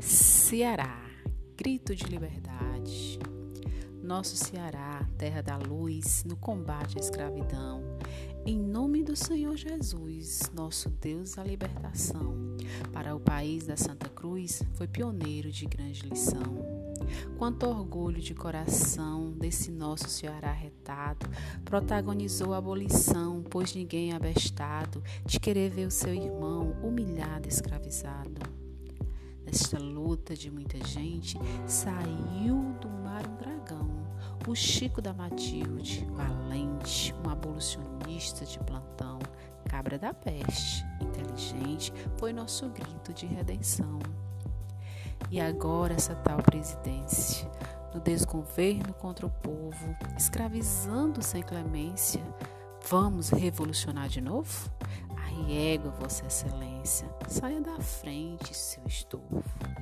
Ceará, grito de liberdade. Nosso Ceará, terra da luz, no combate à escravidão. Em nome do Senhor Jesus, nosso Deus da libertação, para o país da Santa Cruz, foi pioneiro de grande lição. Quanto orgulho de coração desse nosso Ceará retado, protagonizou a abolição, pois ninguém é abestado de querer ver o seu irmão humilhado, escravizado. Nesta luta de muita gente, saiu do mar um dragão, o Chico da Matilde, valente, um abolicionista de plantão, cabra da peste, inteligente, foi nosso grito de redenção. E agora essa tal presidência, no desgoverno contra o povo, escravizando sem clemência, vamos revolucionar de novo? Arriego, Vossa Excelência, saia da frente, seu estofo.